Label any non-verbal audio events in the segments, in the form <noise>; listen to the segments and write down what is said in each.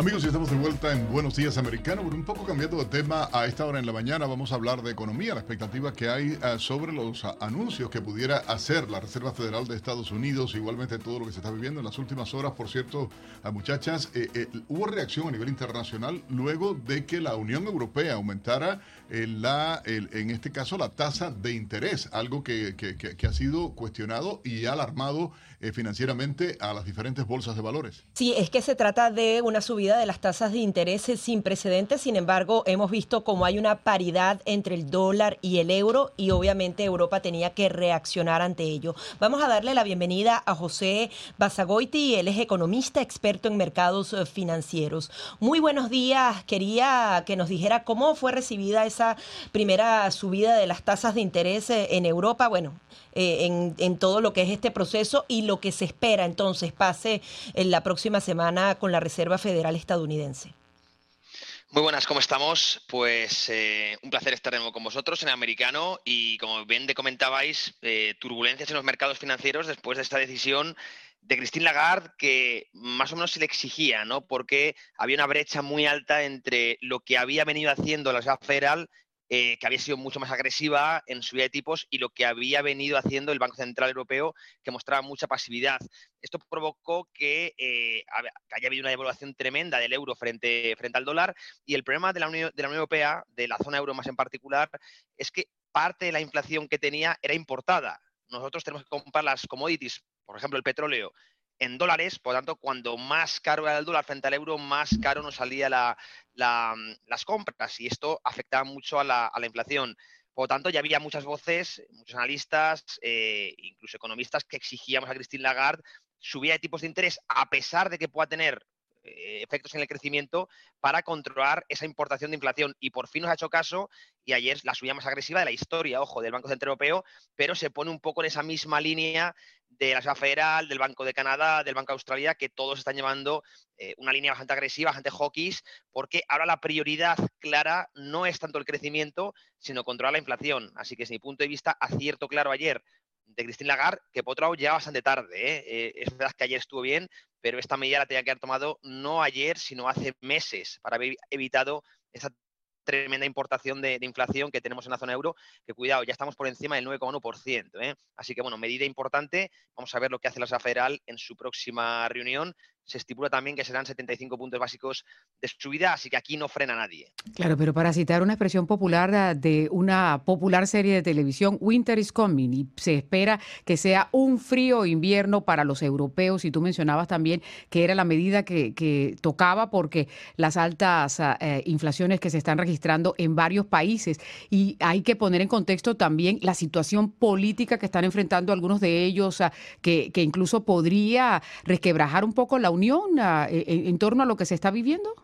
Amigos, estamos de vuelta en Buenos Días Americano. Un poco cambiando de tema a esta hora en la mañana, vamos a hablar de economía, la expectativa que hay eh, sobre los anuncios que pudiera hacer la Reserva Federal de Estados Unidos, igualmente todo lo que se está viviendo en las últimas horas. Por cierto, muchachas, eh, eh, hubo reacción a nivel internacional luego de que la Unión Europea aumentara la, en este caso la tasa de interés, algo que, que, ha sido cuestionado y alarmado financieramente a las diferentes bolsas de valores. Sí, es que se trata de una subida de las tasas de interés sin precedentes. Sin embargo, hemos visto cómo hay una paridad entre el dólar y el euro y obviamente Europa tenía que reaccionar ante ello. Vamos a darle la bienvenida a José Basagoiti, él es economista experto en mercados eh, financieros. Muy buenos días. Quería que nos dijera cómo fue recibida esa primera subida de las tasas de interés eh, en Europa. Bueno, eh, en, en, todo lo que es este proceso y lo que se espera entonces pase en la próxima semana con la Reserva Federal estadounidense. Muy buenas, ¿cómo estamos? Pues eh, un placer estar de nuevo con vosotros en Americano y como bien de comentabais, eh, turbulencias en los mercados financieros después de esta decisión de Christine Lagarde que más o menos se le exigía, ¿no? Porque había una brecha muy alta entre lo que había venido haciendo la Reserva Federal eh, que había sido mucho más agresiva en su vida de tipos y lo que había venido haciendo el Banco Central Europeo, que mostraba mucha pasividad. Esto provocó que, eh, haya habido una devaluación tremenda del euro frente, frente al dólar y el problema de la, Unión, de la Unión Europea, de la zona euro más en particular, es que parte de la inflación que tenía era importada. Nosotros tenemos que comprar las commodities, por ejemplo, el petróleo, en dólares, por lo tanto, cuando más caro era el dólar frente al euro, más caro nos salía las compras y esto afectaba mucho a la, inflación. Por lo tanto, ya había muchas voces, muchos analistas, eh, incluso economistas, que exigíamos a Christine Lagarde subida de tipos de interés, a pesar de que pueda tener eh, efectos en el crecimiento para controlar esa importación de inflación. Y por fin nos ha hecho caso y ayer la subida más agresiva de la historia, ojo, del Banco Central Europeo, pero se pone un poco en esa misma línea de la Reserva Federal, del Banco de Canadá, del Banco de Australia, que todos están llevando eh, una línea bastante agresiva, bastante hawkish, porque ahora la prioridad clara no es tanto el crecimiento, sino controlar la inflación. Así que desde mi punto de vista, acierto claro ayer de Christine Lagarde, que lado ya bastante tarde. ¿eh? Eh, es verdad que ayer estuvo bien, pero esta medida la tenía que haber tomado no ayer, sino hace meses, para haber evitado esa tremenda importación de, inflación que tenemos en la zona euro, que cuidado, ya estamos por encima del 9,1%. ¿eh? Así que bueno, medida importante. Vamos a ver lo que hace la Federal en su próxima reunión se estipula también que serán 75 puntos básicos de subida, así que aquí no frena nadie. Claro, pero para citar una expresión popular ah, de una popular serie de televisión, Winter is coming, y se espera que sea un frío invierno para los europeos, y tú mencionabas también que era la medida que, tocaba porque las altas ah, eh, inflaciones que se están registrando en varios países, y hay que poner en contexto también la situación política que están enfrentando algunos de ellos, ah, que, incluso podría resquebrajar un poco la e, e, en, torno a lo que se está viviendo?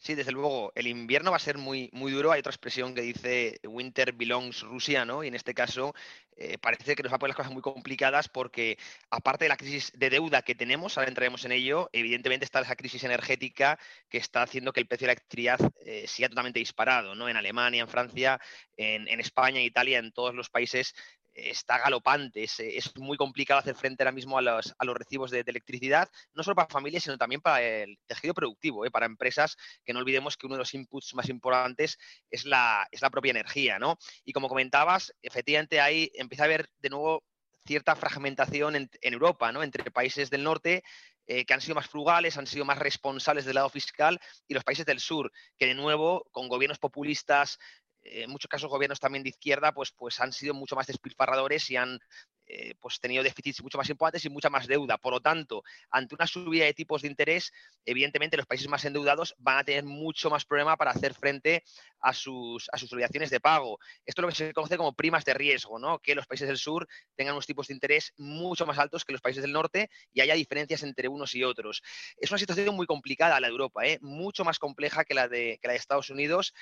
Sí, desde luego, el invierno va a ser muy, muy duro. Hay otra expresión que dice Winter belongs Rusia, ¿no? Y en este caso eh, parece que nos va a poner las cosas muy complicadas porque, aparte de la crisis de deuda que tenemos, ahora entraremos en ello, evidentemente está esa crisis energética que está haciendo que el precio de la electricidad eh, siga totalmente disparado, ¿no? En Alemania, en Francia, en España, en Italia, en todos los países está galopante, es, muy complicado hacer frente ahora mismo a los, recibos de, electricidad, no solo para familias, sino también para el tejido productivo, ¿eh? para empresas, que no olvidemos que uno de los inputs más importantes es la, es la propia energía, ¿no? Y como comentabas, efectivamente ahí empieza a haber de nuevo cierta fragmentación en, Europa, ¿no? Entre países del norte eh, que han sido más frugales, han sido más responsables del lado fiscal, y los países del sur, que de nuevo, con gobiernos populistas en muchos casos gobiernos también de izquierda, pues, pues han sido mucho más despilfarradores y han eh, pues tenido déficits mucho más importantes y mucha más deuda. Por lo tanto, ante una subida de tipos de interés, evidentemente los países más endeudados van a tener mucho más problema para hacer frente a sus, a sus obligaciones de pago. Esto es lo que se conoce como primas de riesgo, ¿no? que los países del sur tengan unos tipos de interés mucho más altos que los países del norte y haya diferencias entre unos y otros. Es una situación muy complicada la de Europa, ¿eh? mucho más compleja que la de, que la de Estados Unidos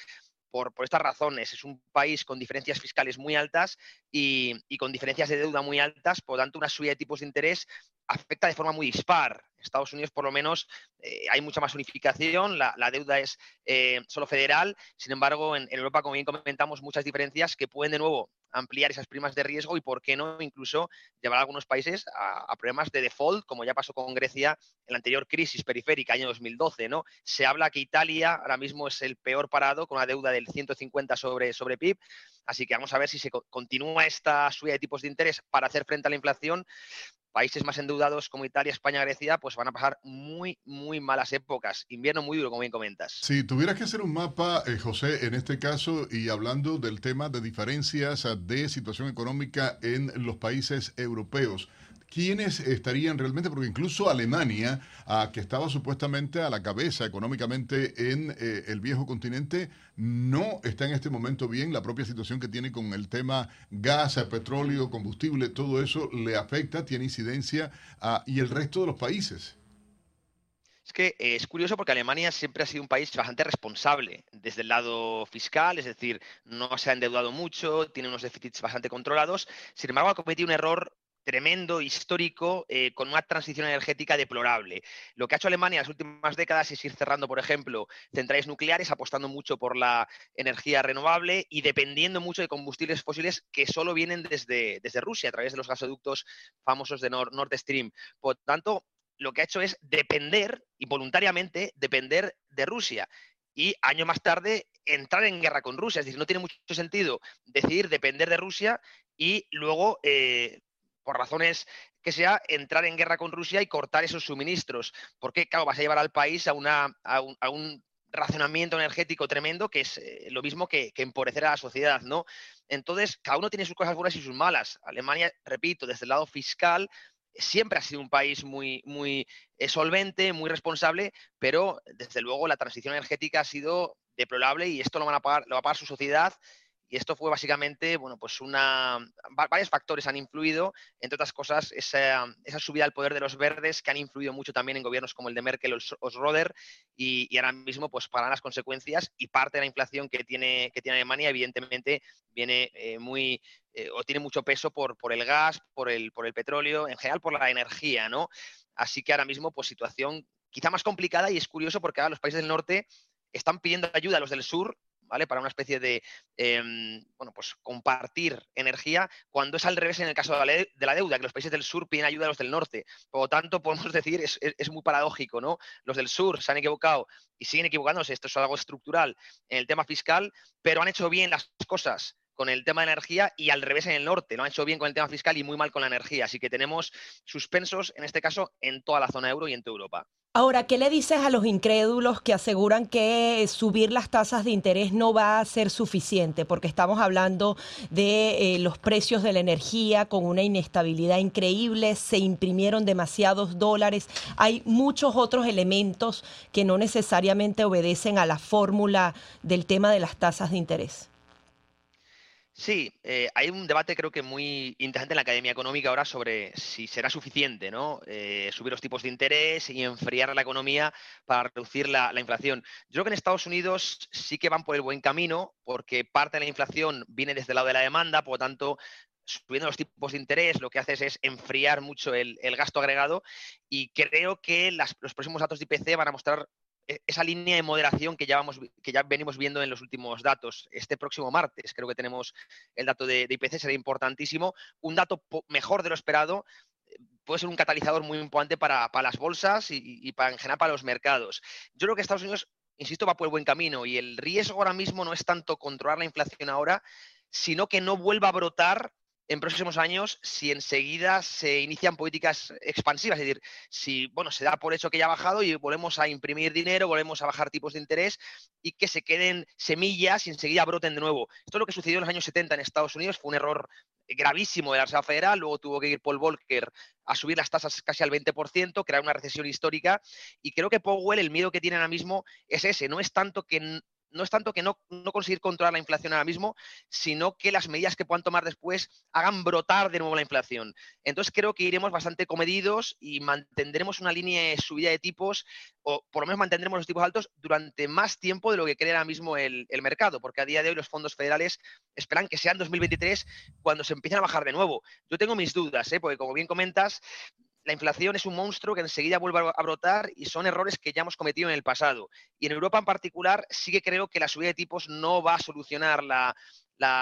por, estas razones. Es un país con diferencias fiscales muy altas y, con diferencias de deuda muy altas, por tanto, una subida de tipos de interés afecta de forma muy dispar. Estados Unidos, por lo menos, eh, hay mucha más unificación, la, deuda es eh, solo federal, sin embargo, en, Europa, como bien comentamos, muchas diferencias que pueden de nuevo ampliar esas primas de riesgo y, ¿por qué no?, incluso llevar a algunos países a, problemas de default, como ya pasó con Grecia en la anterior crisis periférica, año 2012, ¿no? Se habla que Italia ahora mismo es el peor parado, con una deuda del 150 sobre, sobre PIB, así que vamos a ver si se continúa esta subida de tipos de interés para hacer frente a la inflación países más endeudados como Italia, España, Grecia, pues van a pasar muy, muy malas épocas. Invierno muy duro, como bien comentas. Si tuvieras que hacer un mapa, eh, José, en este caso, y hablando del tema de diferencias de situación económica en los países europeos, ¿quiénes estarían realmente? Porque incluso Alemania, que estaba supuestamente a la cabeza económicamente en eh, el viejo continente, no está en este momento bien. La propia situación que tiene con el tema gas, petróleo, combustible, todo eso le afecta, tiene incidencia y el resto de los países. Es que eh, es curioso porque Alemania siempre ha sido un país bastante responsable desde el lado fiscal, es decir, no se ha endeudado mucho, tiene unos déficits bastante controlados. Sin embargo, ha cometido un error tremendo, histórico, eh, con una transición energética deplorable. Lo que ha hecho Alemania en las últimas décadas es ir cerrando, por ejemplo, centrales nucleares, apostando mucho por la energía renovable y dependiendo mucho de combustibles fósiles que solo vienen desde, desde Rusia, a través de los gasoductos famosos de Nord, Stream. Por tanto, lo que ha hecho es depender, y voluntariamente depender de Rusia. Y año más tarde entrar en guerra con Rusia. Es decir, no tiene mucho sentido decidir depender de Rusia y luego eh, por razones que sea, entrar en guerra con Rusia y cortar esos suministros. Porque, claro, vas a llevar al país a, un, racionamiento energético tremendo, que es eh, lo mismo que, empobrecer a la sociedad, ¿no? Entonces, cada uno tiene sus cosas buenas y sus malas. Alemania, repito, desde el lado fiscal, siempre ha sido un país muy, muy eh, solvente, muy responsable, pero desde luego la transición energética ha sido deplorable y esto lo, van a pagar, lo va a pagar su sociedad y esto fue básicamente, bueno, pues una, varios factores han influido, entre otras cosas, esa, subida al poder de los verdes que han influido mucho también en gobiernos como el de Merkel o Schroeder y, y ahora mismo pues pagan las consecuencias y parte de la inflación que tiene, que tiene Alemania evidentemente viene eh, muy eh, o tiene mucho peso por, por el gas, por el, por el petróleo, en general por la energía, ¿no? Así que ahora mismo pues situación quizá más complicada y es curioso porque ahora los países del norte están pidiendo ayuda a los del sur ¿vale? Para una especie de, em, bueno, pues compartir energía, cuando es al revés en el caso de la, deuda, que los países del sur piden ayuda a los del norte. Por lo tanto, <laughs> podemos decir, es, es, muy paradójico, ¿no? Los del sur se han equivocado y siguen equivocándose, esto es algo estructural en el tema fiscal, pero han hecho bien las cosas con el tema de energía y al revés en el norte. Lo han hecho bien con el tema fiscal y muy mal con la energía. Así que tenemos suspensos, en este caso, en toda la zona euro y en toda Europa. Ahora, ¿qué le dices a los incrédulos que aseguran que subir las tasas de interés no va a ser suficiente? Porque estamos hablando de eh, los precios de la energía con una inestabilidad increíble, se imprimieron demasiados dólares, hay muchos otros elementos que no necesariamente obedecen a la fórmula del tema de las tasas de interés. Sí, eh, hay un debate creo que muy interesante en la Academia Económica ahora sobre si será suficiente ¿no? Eh, subir los tipos de interés y enfriar la economía para reducir la, inflación. Yo creo que en Estados Unidos sí que van por el buen camino porque parte de la inflación viene desde el lado de la demanda, por lo tanto subiendo los tipos de interés, lo que haces es enfriar mucho el, gasto agregado y creo que los próximos datos de IPC van a mostrar esa línea de moderación que ya, vamos, que ya venimos viendo en los últimos datos. Este próximo martes creo que tenemos el dato de, IPC, será importantísimo. Un dato mejor de lo esperado eh, puede ser un catalizador muy importante para, las bolsas y, para, en general para los mercados. Yo creo que Estados Unidos, insisto, va por el buen camino y el riesgo ahora mismo no es tanto controlar la inflación ahora, sino que no vuelva a brotar en próximos años si enseguida se inician políticas expansivas, es decir, si bueno, se da por hecho que ya ha bajado y volvemos a imprimir dinero, volvemos a bajar tipos de interés y que se queden semillas y enseguida broten de nuevo. Esto es lo que sucedió en los años 70 en Estados Unidos, fue un error gravísimo de la Reserva Federal, luego tuvo que ir Paul Volcker a subir las tasas casi al 20%, crear una recesión histórica y creo que Powell el miedo que tiene ahora mismo es ese, no es tanto que no es tanto que no, conseguir controlar la inflación ahora mismo, sino que las medidas que puedan tomar después hagan brotar de nuevo la inflación. Entonces creo que iremos bastante comedidos y mantendremos una línea de subida de tipos, o por lo menos mantendremos los tipos altos durante más tiempo de lo que cree ahora mismo el, mercado, porque a día de hoy los fondos federales esperan que sea en 2023 cuando se empiecen a bajar de nuevo. Yo tengo mis dudas, ¿eh? porque como bien comentas, la inflación es un monstruo que enseguida vuelve a brotar y son errores que ya hemos cometido en el pasado. Y en Europa en particular sí que creo que la subida de tipos no va a solucionar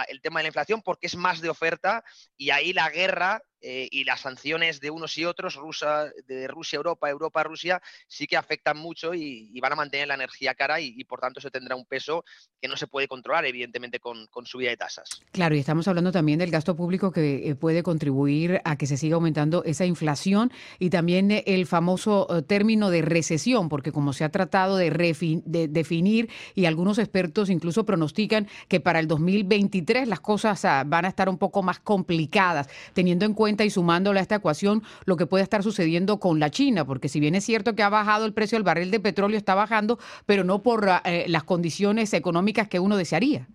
el tema de la inflación porque es más de oferta y ahí la guerra eh, y las sanciones de unos y otros, Rusia, de Rusia, Europa, Europa, Rusia, sí que afectan mucho y, van a mantener la energía cara y, por tanto eso tendrá un peso que no se puede controlar, evidentemente, con, subida de tasas. Claro, y estamos hablando también del gasto público que eh, puede contribuir a que se siga aumentando esa inflación y también eh, el famoso término de recesión, porque como se ha tratado de, de definir y algunos expertos incluso pronostican que para el 2023 las cosas van a estar un poco más complicadas, teniendo en cuenta y sumándole a esta ecuación lo que puede estar sucediendo con la China, porque si bien es cierto que ha bajado el precio del barril de petróleo, está bajando, pero no por eh, las condiciones económicas que uno desearía.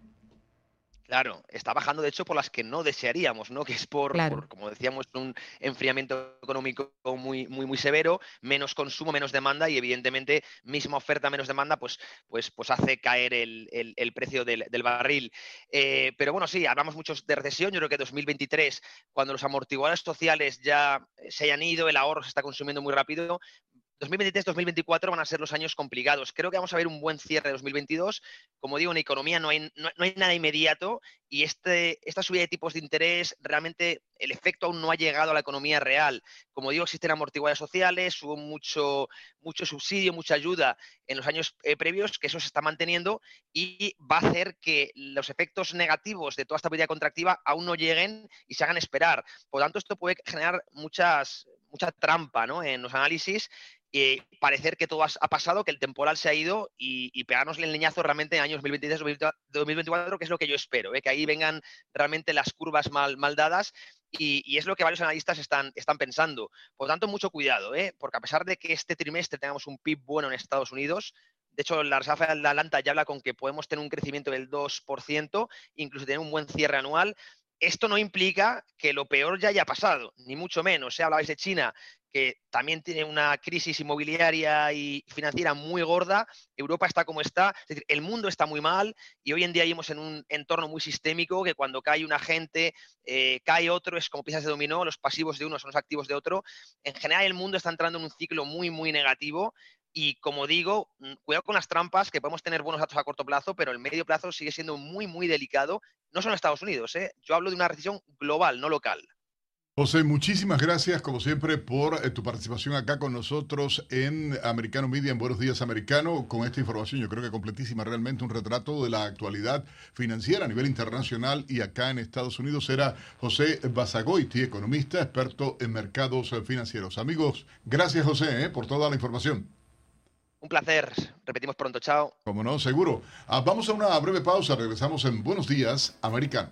Claro, está bajando de hecho por las que no desearíamos, ¿no? Que es por, como decíamos, un enfriamiento económico muy, muy, muy severo, menos consumo, menos demanda y evidentemente misma oferta, menos demanda, pues, pues, pues hace caer el, precio del, barril. Eh, pero bueno, sí, hablamos mucho de recesión. Yo creo que 2023, cuando los amortiguadores sociales ya se hayan ido, el ahorro se está consumiendo muy rápido, 2023-2024 van a ser los años complicados. Creo que vamos a ver un buen cierre de 2022. Como digo, en economía no hay, nada inmediato y este, esta subida de tipos de interés, realmente el efecto aún no ha llegado a la economía real. Como digo, existen amortiguadores sociales, hubo mucho, subsidio, mucha ayuda en los años eh, previos, que eso se está manteniendo y va a hacer que los efectos negativos de toda esta política contractiva aún no lleguen y se hagan esperar. Por lo tanto, esto puede generar muchas, mucha trampa en los análisis y parecer que todo ha pasado, que el temporal se ha ido y, y pegarnos el leñazo realmente en años 2023-2024, que es lo que yo espero, ¿eh? que ahí vengan realmente las curvas mal, mal dadas y, es lo que varios analistas están, están pensando. Por tanto, mucho cuidado, ¿eh? porque a pesar de que este trimestre tengamos un PIB bueno en Estados Unidos, de hecho, la Reserva de Atlanta ya habla con que podemos tener un crecimiento del 2%, incluso tener un buen cierre anual esto no implica que lo peor ya haya pasado, ni mucho menos. ¿eh? Hablabais de China, que también tiene una crisis inmobiliaria y financiera muy gorda. Europa está como está, es decir, el mundo está muy mal y hoy en día vivimos en un entorno muy sistémico que cuando cae un agente, eh, cae otro, es como piezas de dominó, los pasivos de uno son los activos de otro. En general, el mundo está entrando en un ciclo muy, muy negativo y como digo, mm, cuidado con las trampas, que podemos tener buenos datos a corto plazo, pero el medio plazo sigue siendo muy, muy delicado. No solo en Estados Unidos, ¿eh? yo hablo de una recesión global, no local. José, muchísimas gracias, como siempre, por eh, tu participación acá con nosotros en Americano Media, en Buenos Días Americano, con esta información, yo creo que completísima, realmente un retrato de la actualidad financiera a nivel internacional y acá en Estados Unidos. Era José Basagoiti, economista, experto en mercados financieros. Amigos, gracias José eh, por toda la información. Un placer. Repetimos pronto. Chao. Como no, seguro. Ah, vamos a una breve pausa. Regresamos en Buenos Días, Americano.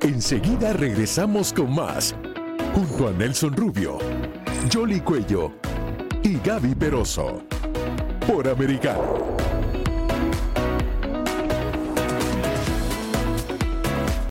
Enseguida regresamos con más. Junto a Nelson Rubio, Jolly Cuello y Gaby Peroso. Por Americano.